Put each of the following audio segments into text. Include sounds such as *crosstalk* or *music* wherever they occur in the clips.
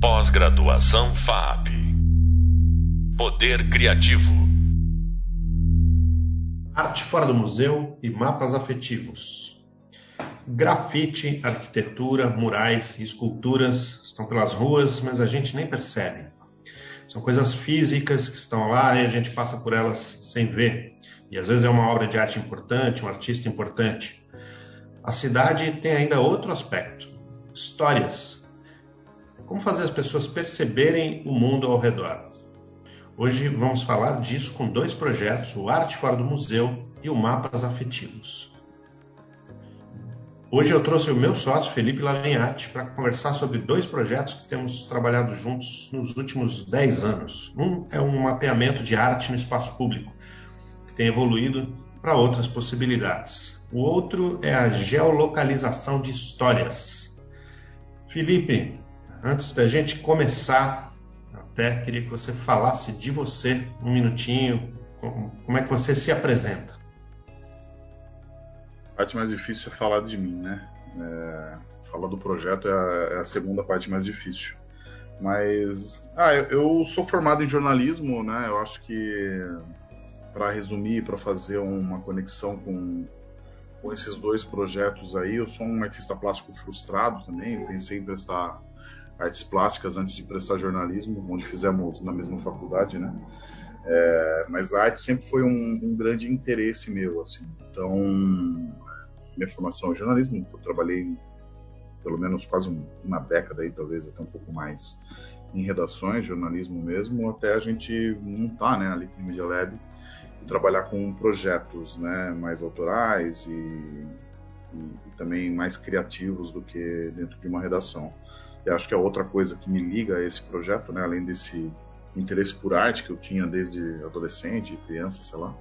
Pós-graduação FAP. Poder Criativo. Arte fora do museu e mapas afetivos. Grafite, arquitetura, murais e esculturas estão pelas ruas, mas a gente nem percebe. São coisas físicas que estão lá e a gente passa por elas sem ver. E às vezes é uma obra de arte importante, um artista importante. A cidade tem ainda outro aspecto: histórias. Como fazer as pessoas perceberem o mundo ao redor? Hoje vamos falar disso com dois projetos, o Arte Fora do Museu e o Mapas Afetivos. Hoje eu trouxe o meu sócio, Felipe Lavenhati, para conversar sobre dois projetos que temos trabalhado juntos nos últimos 10 anos. Um é um mapeamento de arte no espaço público, que tem evoluído para outras possibilidades. O outro é a geolocalização de histórias. Felipe, antes da gente começar até queria que você falasse de você um minutinho, como é que você se apresenta. A parte mais difícil é falar de mim, né? É, falar do projeto é a, é a, segunda parte mais difícil. Mas, ah, eu, eu sou formado em jornalismo, né? Eu acho que, para resumir, para fazer uma conexão com, com esses dois projetos aí, eu sou um artista plástico frustrado também. Eu pensei em prestar artes plásticas antes de prestar jornalismo, onde fizemos na mesma faculdade, né? É, mas a arte sempre foi um, um, grande interesse meu, assim. Então, minha formação é jornalismo, eu trabalhei pelo menos quase uma década aí, talvez até um pouco mais, em redações, jornalismo mesmo, até a gente montar, né, a Liquid Media Lab e trabalhar com projetos, né, mais autorais e, e, e também mais criativos do que dentro de uma redação que acho que é outra coisa que me liga a esse projeto, né? além desse interesse por arte que eu tinha desde adolescente, criança, sei lá.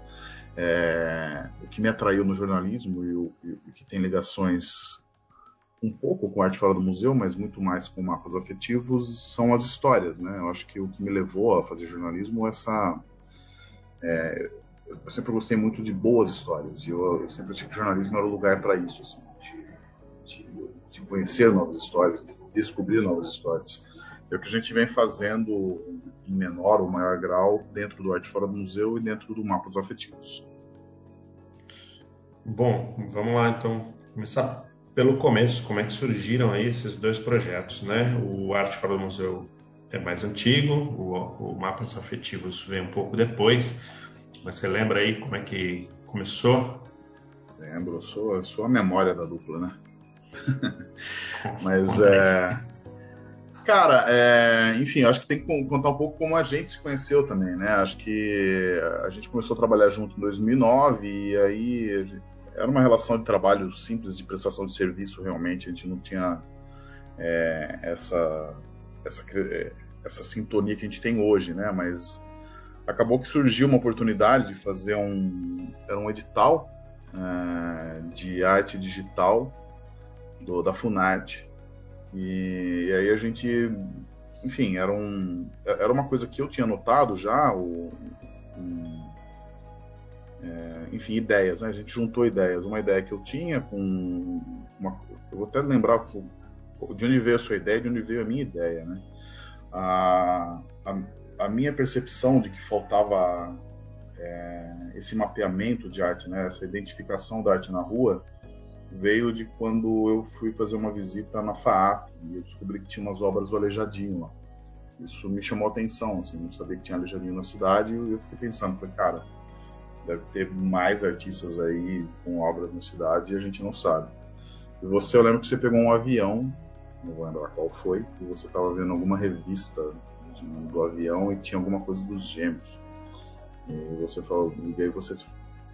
É, o que me atraiu no jornalismo e o, e o, que tem ligações um pouco com arte fora do museu, mas muito mais com mapas afetivos, são as histórias, né? Eu acho que o que me levou a fazer jornalismo é essa... É, eu sempre gostei muito de boas histórias e eu, eu sempre achei que o jornalismo era o lugar para isso, assim, de, de, de conhecer novas histórias, descobrir novas histórias. É o que a gente vem fazendo em menor ou maior grau dentro do Arte Fora do Museu e dentro do Mapas Afetivos. Bom, vamos lá então começar pelo começo, como é que surgiram aí esses dois projetos, né? O Arte Fora do Museu é mais antigo, o, o Mapas Afetivos vem um pouco depois, mas você lembra aí como é que começou? Lembro, sou, sou a memória da dupla, né? *laughs* Mas é. Cara, é, enfim, acho que tem que contar um pouco como a gente se conheceu também, né? Acho que a gente começou a trabalhar junto em 2009 e aí era uma relação de trabalho simples de prestação de serviço realmente. A gente não tinha é, essa, essa, essa sintonia que a gente tem hoje, né? Mas acabou que surgiu uma oportunidade de fazer um, era um edital é, de arte digital do, da Funarte. E, e, aí a gente, enfim, era, um, era uma coisa que eu tinha notado já, o, um, é, enfim, ideias, né? A gente juntou ideias. Uma ideia que eu tinha com uma, eu vou até lembrar de onde veio a sua ideia, de onde veio a minha ideia, né? A, a, a minha percepção de que faltava é, esse mapeamento de arte, né? Essa identificação da arte na rua, veio de quando eu fui fazer uma visita na FAAP e eu descobri que tinha umas obras do Aleijadinho lá. Isso me chamou a atenção, assim, não sabia que tinha Aleijadinho na cidade e eu fiquei pensando, falei, cara, deve ter mais artistas aí com obras na cidade e a gente não sabe. E você, eu lembro que você pegou um avião, não vou lembrar qual foi, e você estava vendo alguma revista do avião e tinha alguma coisa dos gêmeos. E você falou, e aí você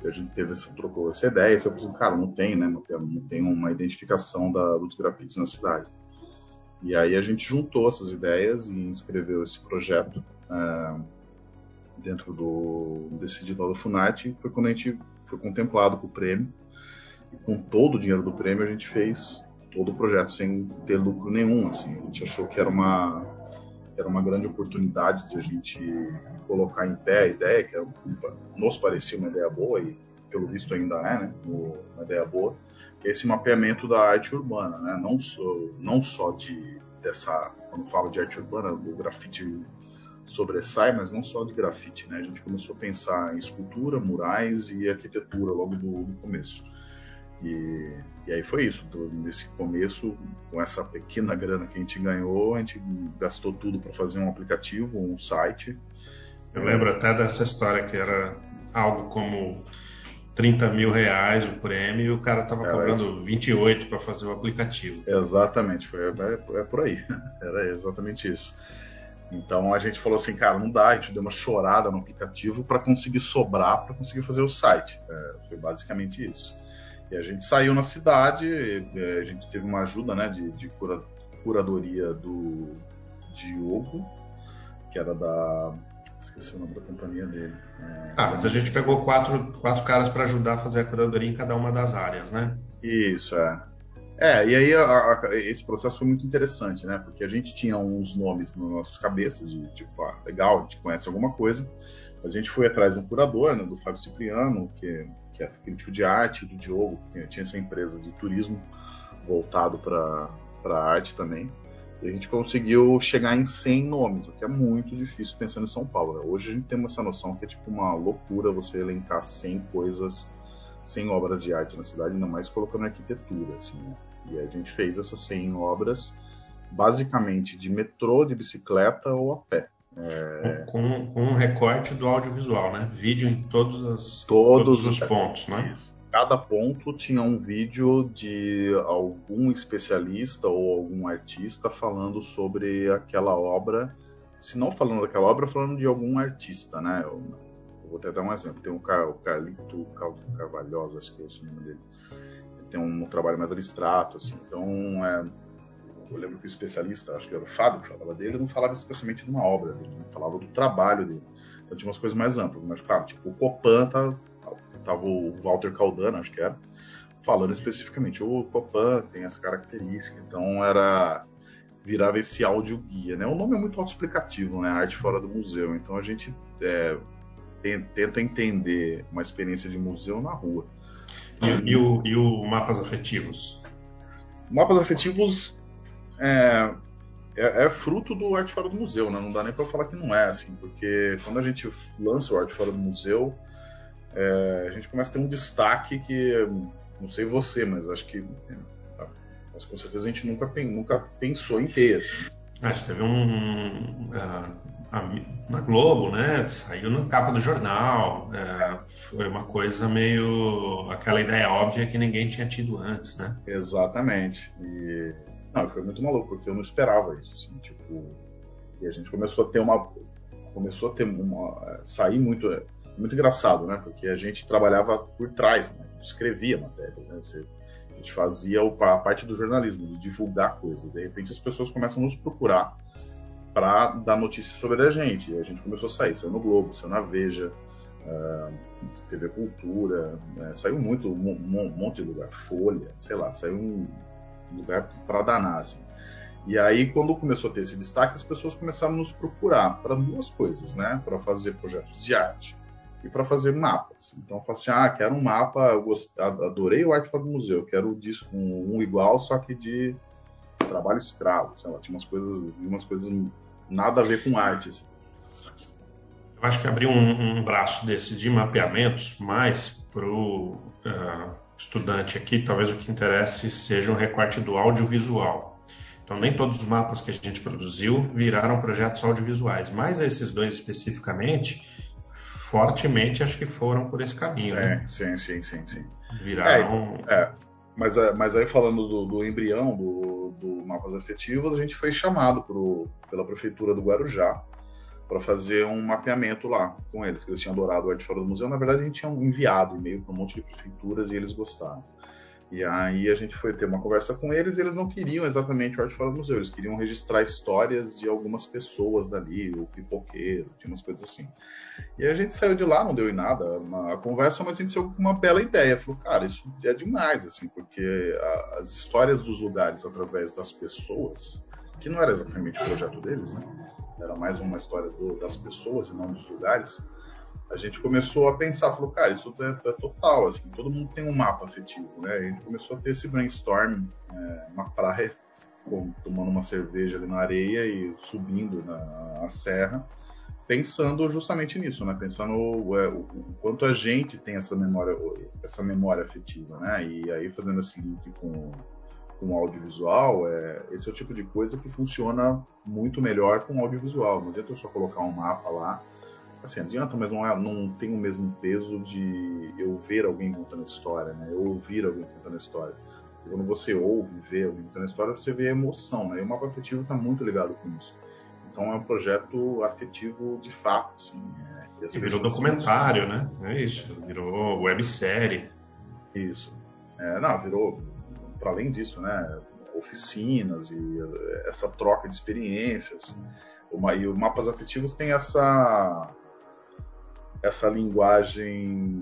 a gente teve essa, trocou essa ideia, você pensou, cara, não tem, né? Não tem uma identificação da, dos grafites na cidade. E aí a gente juntou essas ideias e inscreveu esse projeto é, dentro do desse da Funarte e foi quando a gente foi contemplado com o prêmio. E com todo o dinheiro do prêmio a gente fez todo o projeto sem ter lucro nenhum, assim. A gente achou que era uma era uma grande oportunidade de a gente colocar em pé a ideia, que nos parecia uma ideia boa e pelo visto ainda é, né, uma ideia boa, é esse mapeamento da arte urbana, né, não só, não só de dessa, quando falo de arte urbana, o grafite sobressai, mas não só de grafite, né? A gente começou a pensar em escultura, murais e arquitetura logo do, do começo. E, e, aí foi isso. Nesse começo, com essa pequena grana que a gente ganhou, a gente gastou tudo para fazer um aplicativo, um site. Eu lembro até dessa história que era algo como 30 mil reais o prêmio e o cara estava cobrando isso. 28 para fazer o aplicativo. Exatamente, foi, é, é por aí. *laughs* Era exatamente isso. Então a gente falou assim, cara, não dá, a gente deu uma chorada no aplicativo para conseguir sobrar, para conseguir fazer o site. É, foi basicamente isso. E a gente saiu na cidade, é, a gente teve uma ajuda né, de, de cura, curadoria do Diogo, que era da. Esqueci o nome da companhia dele. É, ah, mas a gente pegou quatro, quatro caras para ajudar a fazer a curadoria em cada uma das áreas, né? Isso, é. É, e aí a, a, esse processo foi muito interessante, né? Porque a gente tinha uns nomes nas nossas cabeças de tipo, ah, legal, a gente conhece alguma coisa. A gente foi atrás de um curador, né, do Fábio Cipriano, que, que é crítico de arte, do Diogo, que tinha essa empresa de turismo voltado para a arte também. E a gente conseguiu chegar em 100 nomes, o que é muito difícil pensando em São Paulo. Né? Hoje a gente tem essa noção que é tipo uma loucura você elencar 100 coisas 100 obras de arte na cidade, ainda mais colocando arquitetura, assim, né? E a gente fez essas 100 obras basicamente de metrô, de bicicleta ou a pé. É... Com, com, um recorte do audiovisual, né? Vídeo em todos, as, todos, todos os pontos, né? Cada ponto tinha um vídeo de algum especialista ou algum artista falando sobre aquela obra. Se não falando daquela obra, falando de algum artista, né? Eu, vou até dar um exemplo. Tem um, o Carlito Carvalhosa, acho que é o nome dele. Ele tem um, um trabalho mais abstrato, assim. Então, é, eu lembro que o especialista, acho que era o Fábio que falava dele, não falava especialmente de uma obra dele, ele falava do trabalho dele. Então tinha umas coisas mais amplas. Mas, claro, tipo, o Copan tá, tava o Walter Caldana, acho que era, falando especificamente, o Copan tem essa característica. Então era virava esse áudio guia, né? O nome é muito autoexplicativo, né? Arte fora do museu. Então a gente é, tenta entender uma experiência de museu na rua. E, e, o, e o mapas afetivos? Mapas afetivos é, é, é, fruto do Arte Fora do Museu, né? Não dá nem para falar que não é, assim, porque quando a gente lança o Arte Fora do Museu, é, a gente começa a ter um destaque que, não sei você, mas acho que mas com certeza a gente nunca, nunca pensou em ter. Assim. A gente teve um. Uh, na Globo, né? Saiu na capa do jornal. Foi uma coisa meio. aquela ideia óbvia que ninguém tinha tido antes, né? Exatamente. E. Não, foi muito maluco, porque eu não esperava isso. Assim, tipo, e a gente começou a ter uma. Começou a ter uma. sair muito. Muito engraçado, né? Porque a gente trabalhava por trás, né? escrevia matérias, né? Você a gente fazia a parte do jornalismo, de divulgar coisas. De repente as pessoas começam a nos procurar para dar notícias sobre a gente. E a gente começou a sair, saiu no Globo, saiu na Veja, uh, TV Cultura, né? saiu muito, um, um, monte de lugar, Folha, sei lá, saiu um lugar para danar, assim. E aí, quando começou a ter esse destaque, as pessoas começaram a nos procurar para duas coisas, né? Para fazer projetos de arte e para fazer mapas. Então eu falei assim, ah, quero um mapa, eu adorei o Arte do Museu, quero um disco um, um, igual, só que de trabalho escravo, sei lá, tinha umas coisas, umas coisas nada a ver com arte. Assim. Eu acho que abrir um, um, braço desse de mapeamentos mais para o uh, estudante aqui, talvez o que interesse seja um recorte do audiovisual. Então, nem todos os mapas que a gente produziu viraram projetos audiovisuais, mas esses dois especificamente, fortemente acho que foram por esse caminho. Sim, né? sim, sim, sim, sim. Viraram. É, é. Mas, é, mas aí falando do, do embrião, do, do, mapas afetivos, a gente foi chamado pro, pela prefeitura do Guarujá para fazer um mapeamento lá com eles, que eles tinham adorado o Arte Fora do Museu. Na verdade, a gente tinha enviado e-mail para um monte de prefeituras e eles gostaram. E aí a gente foi ter uma conversa com eles e eles não queriam exatamente o Arte Fora do Museu, eles queriam registrar histórias de algumas pessoas dali, o pipoqueiro, tinha umas coisas assim. E a gente saiu de lá, não deu em nada uma conversa, mas a gente saiu com uma bela ideia. Falou, cara, isso é demais, assim, porque a, as histórias dos lugares através das pessoas, que não era exatamente o projeto deles, né? Era mais uma história do, das pessoas e não dos lugares. A gente começou a pensar, falou, cara, isso é, é, total, assim, todo mundo tem um mapa afetivo, né? A gente começou a ter esse brainstorm é, na praia tomando uma cerveja ali na areia e subindo na serra, pensando justamente nisso, né? Pensando o, é, o, quanto a gente tem essa memória, essa memória afetiva, né? E aí fazendo esse link com, com audiovisual, é, esse é o tipo de coisa que funciona muito melhor com o audiovisual. Não adianta eu só colocar um mapa lá, assim, adianta, mas não, é, não tem o mesmo peso de eu ver alguém contando a história, né? Eu ouvir alguém contando a história. Quando você ouve, vê alguém contando a história, você vê a emoção, né? E o mapa afetivo está muito ligado com isso. Então é um projeto afetivo de fato. Assim, é, e virou documentário, né? É isso, virou websérie. Isso. É, não, virou, para além disso, né? Oficinas e essa troca de experiências. Uma, e o Mapas Afetivos tem essa, essa linguagem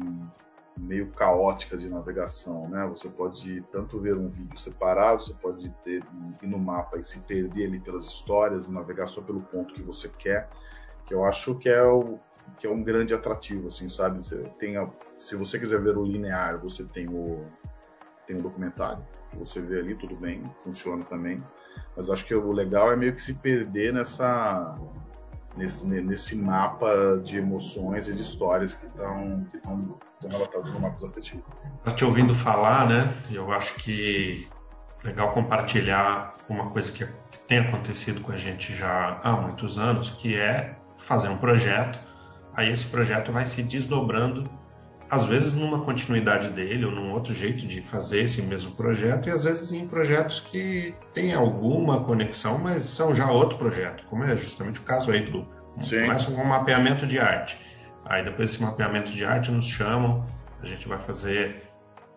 meio caótica de navegação, né? Você pode tanto ver um vídeo separado, você pode ter ir no mapa e se perder ali pelas histórias, navegar só pelo ponto que você quer, que eu acho que é o que é um grande atrativo, assim, sabe? Você tem a, se você quiser ver o linear, você tem o tem o documentário, que você vê ali tudo bem, funciona também. Mas acho que o legal é meio que se perder nessa nesse, nesse mapa de emoções e de histórias que estão que relatadas no mapa afetivo. Tá te ouvindo falar, né? Eu acho que legal compartilhar uma coisa que, que tem acontecido com a gente já há muitos anos, que é fazer um projeto. Aí esse projeto vai se desdobrando às vezes numa continuidade dele ou num outro jeito de fazer esse mesmo projeto e às vezes em projetos que têm alguma conexão, mas são já outro projeto, como é justamente o caso aí do Sim. começa com um mapeamento de arte. Aí depois desse mapeamento de arte nos chamam, a gente vai fazer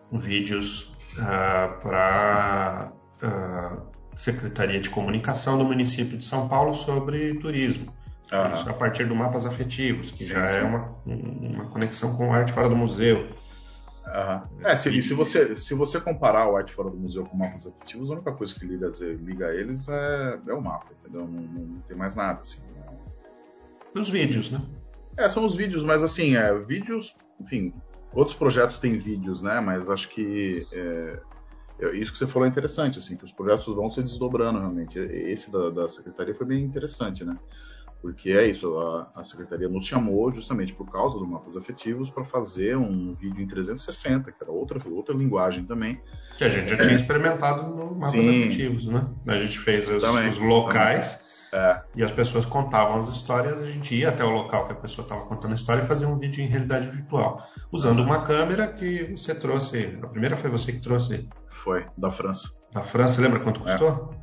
vídeos uh, ah, para a uh, Secretaria de Comunicação do município de São Paulo sobre turismo. Uhum. Isso a partir do mapas afetivos, que sim, já é sim. é uma, uma conexão com a arte fora do museu. Uhum. É, se, e, se, você, se você comparar o arte fora do museu com mapas afetivos, a única coisa que liga, liga eles é, é o mapa, entendeu? Não, não, tem mais nada. Assim, Os vídeos, né? É, são os vídeos, mas assim, é, vídeos, enfim, outros projetos têm vídeos, né? Mas acho que é, isso que você falou é interessante, assim, que os projetos vão se desdobrando realmente. Esse da, da secretaria foi bem interessante, né? Porque é isso, a, a, secretaria nos chamou justamente por causa do mapas afetivos para fazer um vídeo em 360, que era outra, outra linguagem também. Que a gente já é. tinha experimentado no mapas Sim. afetivos, né? A gente fez os, os locais é. e as pessoas contavam as histórias, a gente ia até o local que a pessoa estava contando a história e fazia um vídeo em realidade virtual, usando uma câmera que você trouxe. A primeira foi você que trouxe? Foi, da França. Da França, lembra quanto custou?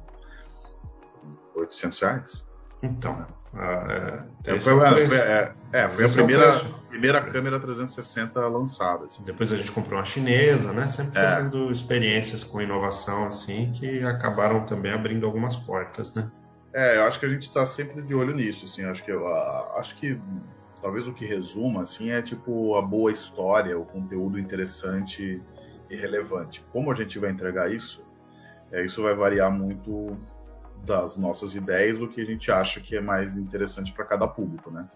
É. 800 reais. Então, ah, é, foi, é, é, é, foi a primeira, primeira câmera 360 lançada. Assim. Depois a gente comprou uma chinesa, né? Sempre é. fazendo experiências com inovação assim que acabaram também abrindo algumas portas, né? É, eu acho que a gente está sempre de olho nisso, assim. Acho que eu, acho que talvez o que resuma assim é tipo a boa história, o conteúdo interessante e relevante. Como a gente vai entregar isso? É, isso vai variar muito das nossas ideias do que a gente acha que é mais interessante para cada público, né?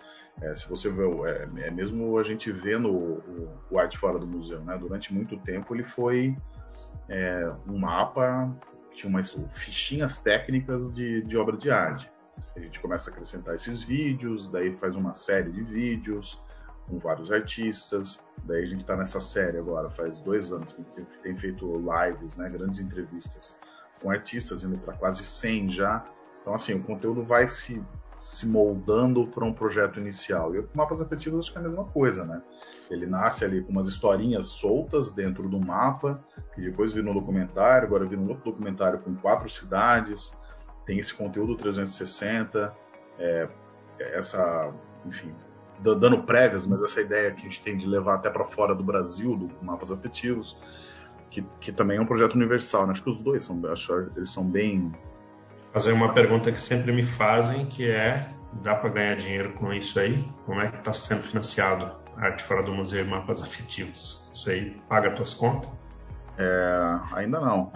É, se você vê, é, é, mesmo a gente vendo o, o, Arte Fora do Museu, né? Durante muito tempo ele foi é, um mapa, tinha umas fichinhas técnicas de, de obra de arte. A gente começa a acrescentar esses vídeos, daí faz uma série de vídeos com vários artistas. Daí a gente está nessa série agora, faz dois anos que tem feito lives, né? Grandes entrevistas com artistas indo para quase 100 já. Então, assim, o conteúdo vai se, se moldando para um projeto inicial. E o Mapas Afetivos acho que é a mesma coisa, né? Ele nasce ali com umas historinhas soltas dentro do mapa, que depois vira um documentário, agora vira um outro documentário com quatro cidades, tem esse conteúdo 360, é, essa, enfim, dando prévias, mas essa ideia que a gente tem de levar até para fora do Brasil, do Mapas Afetivos que, que também é um projeto universal. Né? Acho que os dois são, acho, eles são bem. Fazer uma pergunta que sempre me fazem, que é: dá para ganhar dinheiro com isso aí? Como é que está sendo financiado a arte fora do museu e mapas afetivos? Isso aí paga tuas contas? É, ainda não.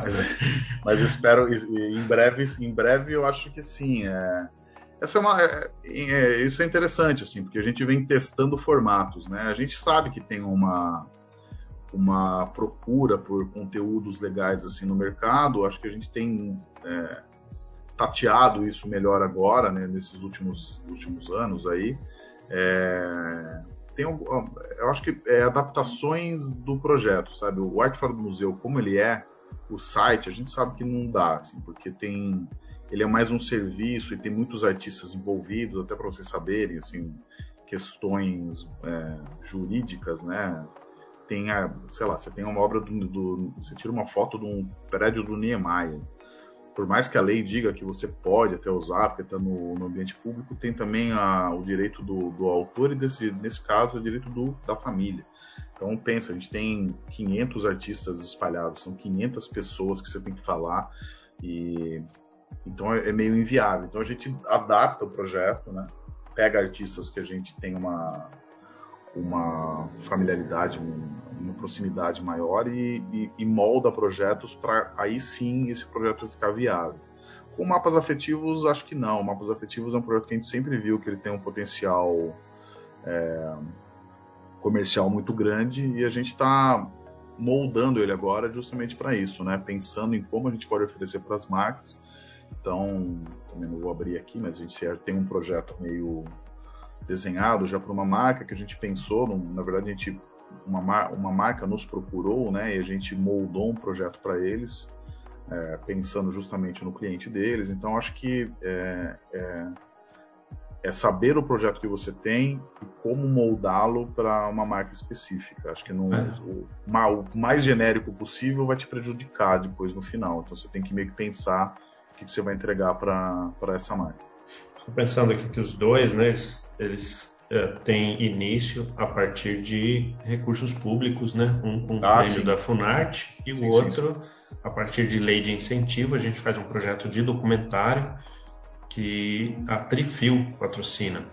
mas, *laughs* mas, espero em breve, em breve eu acho que sim. É, essa é uma, é, é, isso é interessante assim, porque a gente vem testando formatos, né? A gente sabe que tem uma uma procura por conteúdos legais assim no mercado. Acho que a gente tem é, tateado isso melhor agora, né, nesses últimos, últimos anos aí. É, tem, eu acho que é adaptações do projeto, sabe? O Arte Fora do Museu, como ele é, o site, a gente sabe que não dá, assim, porque tem ele é mais um serviço e tem muitos artistas envolvidos, até para vocês saberem, assim, questões é, jurídicas, né? Tem, a, sei lá, você tem uma obra do, do, você tira uma foto de um prédio do Niemeyer, por mais que a lei diga que você pode até usar, porque está no, no, ambiente público, tem também a, o direito do, do, autor e, desse, nesse caso, o direito do, da família. Então, pensa, a gente tem 500 artistas espalhados, são 500 pessoas que você tem que falar, e então é, é meio inviável. Então, a gente adapta o projeto, né? pega artistas que a gente tem uma, uma familiaridade, uma proximidade maior e, e, e molda projetos para aí sim esse projeto ficar viável. Com mapas afetivos, acho que não. Mapas afetivos é um projeto que a gente sempre viu que ele tem um potencial é, comercial muito grande e a gente está moldando ele agora justamente para isso, né? Pensando em como a gente pode oferecer para as marcas. Então, também não vou abrir aqui, mas a gente tem um projeto meio desenhado já para uma marca que a gente pensou, na verdade a gente uma, uma marca nos procurou, né, e a gente moldou um projeto para eles, é, pensando justamente no cliente deles. Então acho que é, é, é, saber o projeto que você tem e como moldá-lo para uma marca específica. Acho que no, é. o, o, mais genérico possível vai te prejudicar depois no final. Então você tem que meio que pensar o que, que você vai entregar para essa marca. Estou pensando aqui que os dois, né, eles, eles é, têm início a partir de recursos públicos, né? Um com o ah, prêmio da Funarte e sim, o outro sim. a partir de lei de incentivo. A gente faz um projeto de documentário que a Trifil patrocina.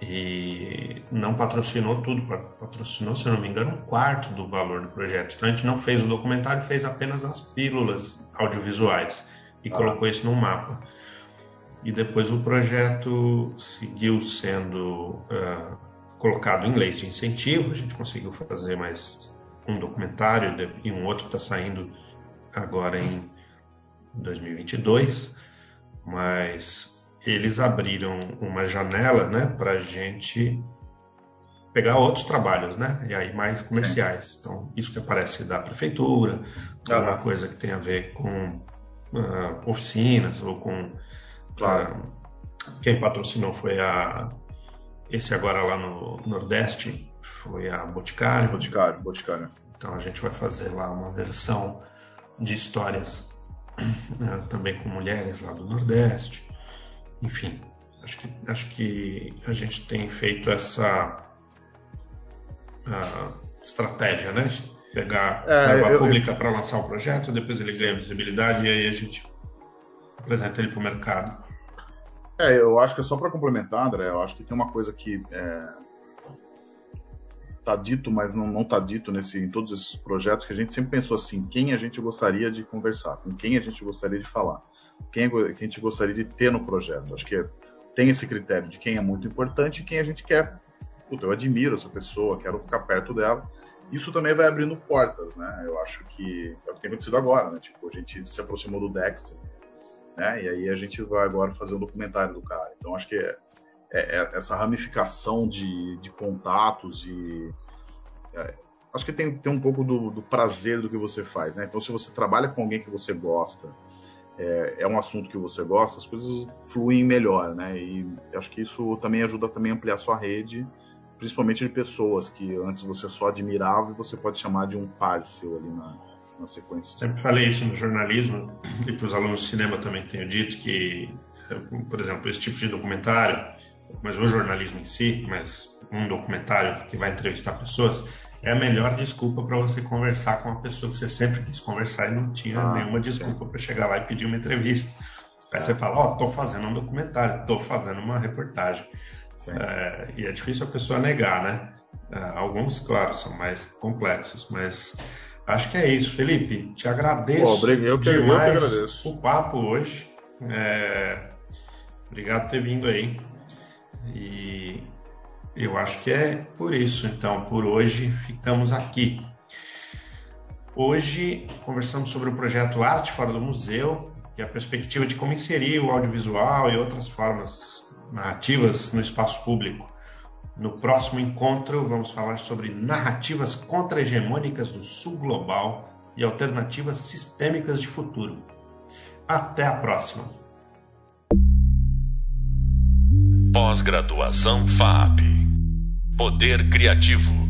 E não patrocinou tudo, patrocinou, se não me engano, um quarto do valor do projeto. Então a gente não fez o documentário, fez apenas as pílulas audiovisuais e ah. colocou isso no mapa e depois o projeto seguiu sendo uh, colocado em leis de incentivo. A gente conseguiu fazer mais um documentário e um outro está saindo agora em 2022, mas eles abriram uma janela, né, para a gente pegar outros trabalhos, né, e aí mais comerciais. Então isso que aparece da prefeitura, alguma coisa que tem a ver com uh, oficinas ou com Claro. Quem patrocinou foi a. Esse agora lá no Nordeste foi a Boticário. Boticário, Boticário. Então a gente vai fazer lá uma versão de histórias *clears throat* né, também com mulheres lá do Nordeste. Enfim, acho que, acho que a gente tem feito essa estratégia, né? De pegar é, a pública para lançar o projeto, depois ele ganha visibilidade e aí a gente apresenta ele para o mercado. É, eu acho que é só para complementar, André, eu acho que tem uma coisa que é, tá dito, mas não, não tá dito nesse, em todos esses projetos, que a gente sempre pensou assim, quem a gente gostaria de conversar, com quem a gente gostaria de falar, quem a gente gostaria de ter no projeto. Acho que tem esse critério de quem é muito importante e quem a gente quer. Puta, eu admiro essa pessoa, quero ficar perto dela. Isso também vai abrindo portas, né? Eu acho que é o que tem acontecido agora, né? Tipo, a gente se aproximou do Dexter, né? E aí a gente vai agora fazer o um documentário do cara. Então acho que é, é, é essa ramificação de, de contatos e é, acho que tem, tem um pouco do, do, prazer do que você faz, né? Então se você trabalha com alguém que você gosta, é, é, um assunto que você gosta, as coisas fluem melhor, né? E acho que isso também ajuda também a ampliar sua rede, principalmente de pessoas que antes você só admirava e você pode chamar de um par seu ali na, na sequência. Sempre falei isso no jornalismo e para os alunos de cinema também tenho dito que, por exemplo, esse tipo de documentário, mas o jornalismo em si, mas um documentário que vai entrevistar pessoas, é a melhor desculpa para você conversar com uma pessoa que você sempre quis conversar e não tinha ah, nenhuma desculpa para chegar lá e pedir uma entrevista. Aí é. você fala, ó, oh, tô fazendo um documentário, tô fazendo uma reportagem. É, e é difícil a pessoa negar, né? É, alguns, claro, são mais complexos, mas Acho que é isso, Felipe. Te agradeço Pô, eu que, demais eu que agradeço. o papo hoje. É... Obrigado por ter vindo aí. E eu acho que é por isso. Então, por hoje, ficamos aqui. Hoje conversamos sobre o projeto Arte Fora do Museu e a perspectiva de como inserir o audiovisual e outras formas narrativas no espaço público. No próximo encontro, vamos falar sobre narrativas contra-hegemônicas do Sul Global e alternativas sistêmicas de futuro. Até a próxima! Pós-graduação FAP Poder Criativo